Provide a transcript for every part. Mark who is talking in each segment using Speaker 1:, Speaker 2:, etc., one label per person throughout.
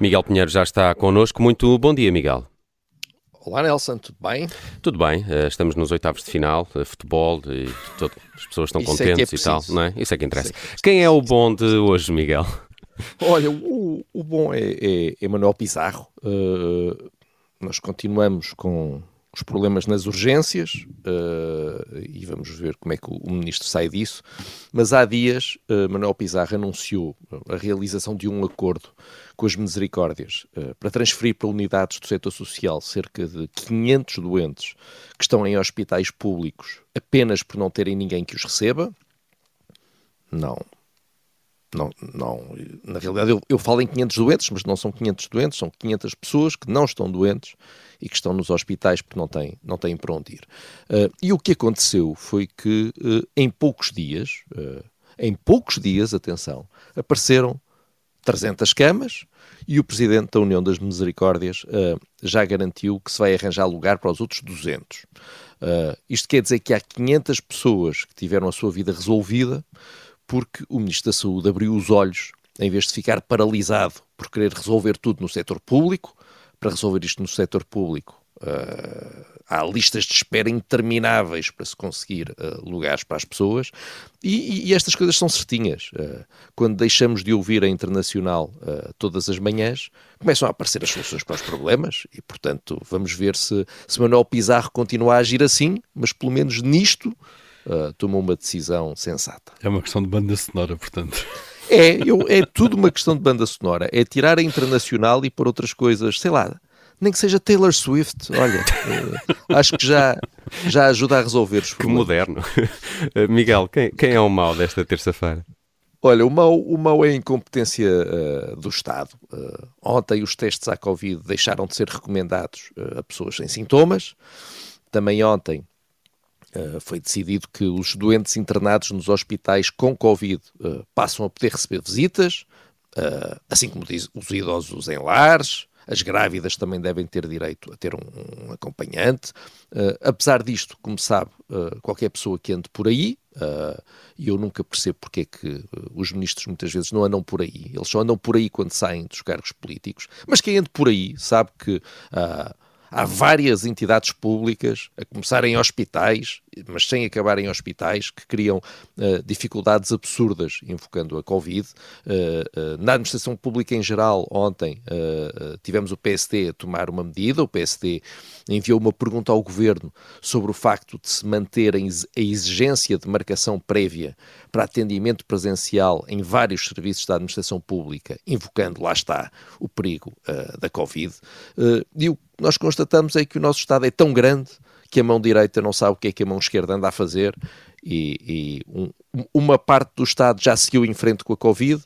Speaker 1: Miguel Pinheiro já está connosco. Muito bom dia, Miguel.
Speaker 2: Olá Nelson, tudo bem?
Speaker 1: Tudo bem, eh, estamos nos oitavos de final, eh, futebol e todo, as pessoas estão
Speaker 2: Isso
Speaker 1: contentes
Speaker 2: é que é
Speaker 1: e tal, não é? Isso é que interessa.
Speaker 2: É que é
Speaker 1: Quem é o bom de hoje, Miguel?
Speaker 2: Olha, o, o bom é, é, é Manuel Pizarro. Uh, nós continuamos com os problemas nas urgências uh, e vamos ver como é que o, o ministro sai disso. Mas há dias, uh, Manuel Pizarro anunciou a realização de um acordo com as misericórdias uh, para transferir para unidades do setor social cerca de 500 doentes que estão em hospitais públicos apenas por não terem ninguém que os receba. Não, não, não, na realidade eu, eu falo em 500 doentes, mas não são 500 doentes, são 500 pessoas que não estão doentes e que estão nos hospitais porque não têm, não têm para onde ir. Uh, e o que aconteceu foi que uh, em poucos dias, uh, em poucos dias, atenção, apareceram 300 camas e o Presidente da União das Misericórdias já garantiu que se vai arranjar lugar para os outros 200. isto quer dizer que há 500 pessoas que tiveram a sua vida resolvida porque o Ministro da Saúde abriu os olhos, em vez de ficar paralisado por querer resolver tudo no setor público, para resolver isto no setor público. Uh, há listas de espera intermináveis para se conseguir uh, lugares para as pessoas e, e, estas coisas são certinhas. Uh, quando deixamos de ouvir a internacional todas as manhãs, começam a aparecer as soluções para os problemas e, portanto, vamos ver se, se Manuel Pizarro continua a agir assim, mas pelo menos nisto uh, tomou uma decisão sensata.
Speaker 3: É uma questão de banda sonora, portanto.
Speaker 2: É, eu, é tudo uma questão de banda sonora. É tirar a internacional e pôr outras coisas, sei lá, nem que seja Taylor Swift. Olha, uh, acho que já, já ajuda a resolver os
Speaker 1: Que
Speaker 2: problemas.
Speaker 1: moderno. Uh, Miguel, quem, quem é o mau desta terça-feira?
Speaker 2: Olha, o mau, o mau é a incompetência uh, do Estado. Uh, ontem os testes à Covid deixaram de ser recomendados uh, a pessoas sem sintomas. Também ontem Uh, foi decidido que os doentes internados nos hospitais com Covid uh, passam a poder receber visitas, uh, assim como diz, os idosos em lares, as grávidas também devem ter direito a ter um, um acompanhante. apesar disto, como sabe, qualquer pessoa que ande por aí, e eu nunca percebo porque é que os ministros muitas vezes não andam por aí, eles só andam por aí quando saem dos cargos políticos, mas quem ande por aí sabe que há várias entidades públicas, a começar em hospitais, mas sem acabar em hospitais, que criam uh, dificuldades absurdas invocando a Covid. Uh, uh, na administração pública em geral, ontem tivemos o PSD a tomar uma medida, o PSD enviou uma pergunta ao governo sobre o facto de se manter a exigência de marcação prévia para atendimento presencial em vários serviços da administração pública, invocando, lá está, o perigo da Covid. e o nós constatamos é que o nosso Estado é tão grande que a mão direita não sabe o que é que a mão esquerda anda a fazer e, e um, uma parte do Estado já seguiu em frente com a Covid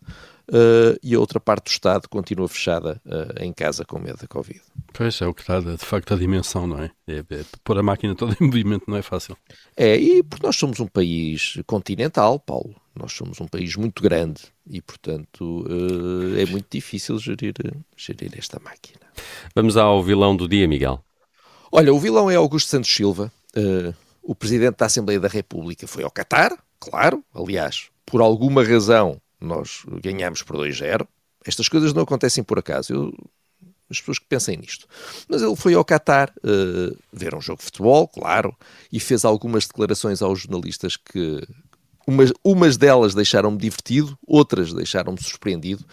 Speaker 2: uh, e a outra parte do Estado continua fechada uh, em casa com medo da Covid.
Speaker 3: Pois é o que está, de facto, a dimensão, não é? é, é pôr a máquina toda em movimento não é fácil.
Speaker 2: É, e porque nós somos um país continental, Paulo. Nós somos um país muito grande e, portanto, uh, é muito difícil gerir, gerir esta máquina.
Speaker 1: Vamos ao vilão do dia, Miguel.
Speaker 2: Olha, o vilão é Augusto Santos Silva, uh, o Presidente da Assembleia da República. Foi ao Qatar, claro, aliás, por alguma razão nós ganhamos por 2-0. Estas coisas não acontecem por acaso. Eu, as pessoas que pensem nisto. Mas ele foi ao Qatar uh, ver um jogo de futebol, claro, e fez algumas declarações aos jornalistas que umas, umas delas deixaram-me divertido, outras deixaram-me surpreendido.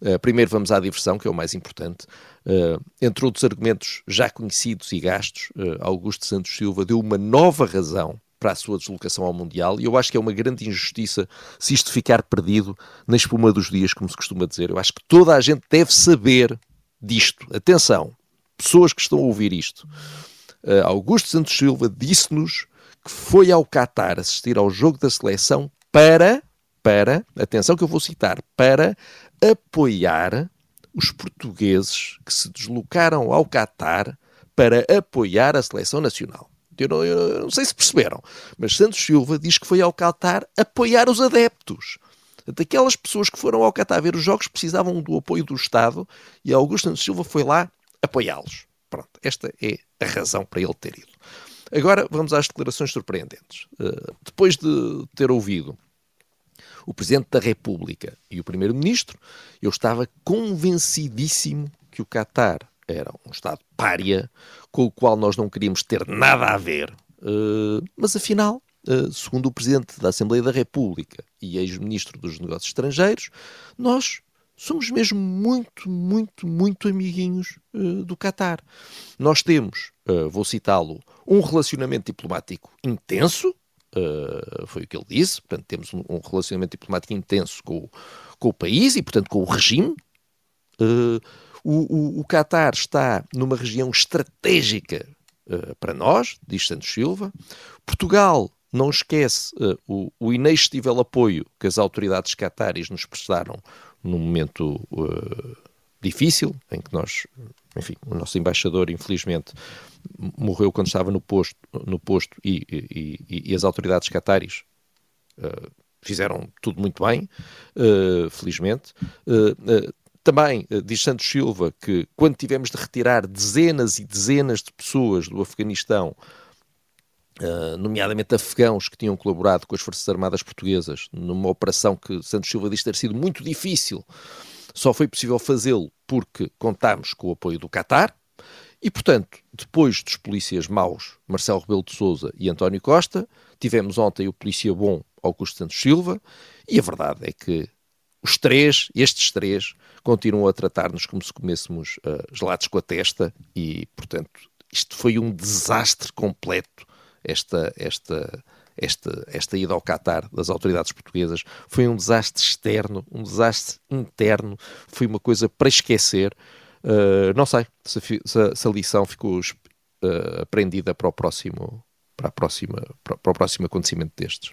Speaker 2: Uh, primeiro vamos à diversão, que é o mais importante. Uh, entre outros argumentos já conhecidos e gastos, uh, Augusto Santos Silva deu uma nova razão para a sua deslocação ao Mundial e eu acho que é uma grande injustiça se isto ficar perdido na espuma dos dias, como se costuma dizer. Eu acho que toda a gente deve saber disto. Atenção, pessoas que estão a ouvir isto. Augusto Santos Silva disse-nos que foi ao Qatar assistir ao jogo da seleção para, para, atenção que eu vou citar, para apoiar os portugueses que se deslocaram ao Qatar para apoiar a seleção nacional. Eu não, eu não sei se perceberam, mas Santos Silva diz que foi ao Qatar apoiar os adeptos. Daquelas pessoas que foram ao Qatar ver os jogos precisavam do apoio do Estado e Augusto Santos Silva foi lá apoiá-los. Pronto, esta é a razão para ele ter ido. Agora vamos às declarações surpreendentes. Uh, depois de ter ouvido o Presidente da República e o Primeiro-Ministro, eu estava convencidíssimo que o Qatar era um Estado pária, com o qual nós não queríamos ter nada a ver. Uh, mas afinal, uh, segundo o Presidente da Assembleia da República e ex-Ministro dos Negócios Estrangeiros, nós somos mesmo muito, muito, muito amiguinhos uh, do Qatar. Nós temos, uh, vou citá-lo, um relacionamento diplomático intenso, uh, foi o que ele disse, portanto temos um, um relacionamento diplomático intenso com, com, o país e, portanto, com o regime. o, o, o Qatar está numa região estratégica para nós, diz Santos Silva. Portugal não esquece o, o inextível apoio que as autoridades cataris nos prestaram num momento uh, difícil, em que nós, enfim, o nosso embaixador, infelizmente, morreu quando estava no posto, no posto e, e, e as autoridades cataris uh, fizeram tudo muito bem, uh, felizmente. também diz Santos Silva que quando tivemos de retirar dezenas e dezenas de pessoas do Afeganistão Uh, nomeadamente afegãos que tinham colaborado com as Forças Armadas Portuguesas numa operação que Santos Silva diz ter sido muito difícil. Só foi possível fazê-lo porque contámos com o apoio do Qatar e, portanto, depois dos polícias maus Marcelo Rebelo de Sousa e António Costa, tivemos ontem o polícia bom Augusto Santos Silva e a verdade é que os três, estes três, continuam a tratar-nos como se comêssemos uh, gelados com a testa e, portanto, isto foi um desastre completo esta, esta, esta, esta ida ao Qatar das autoridades portuguesas foi um desastre externo, um desastre interno, foi uma coisa para esquecer. Uh, não sei se, se, se, a lição ficou uh, aprendida para o próximo, para, a próxima, para, para o próximo acontecimento destes.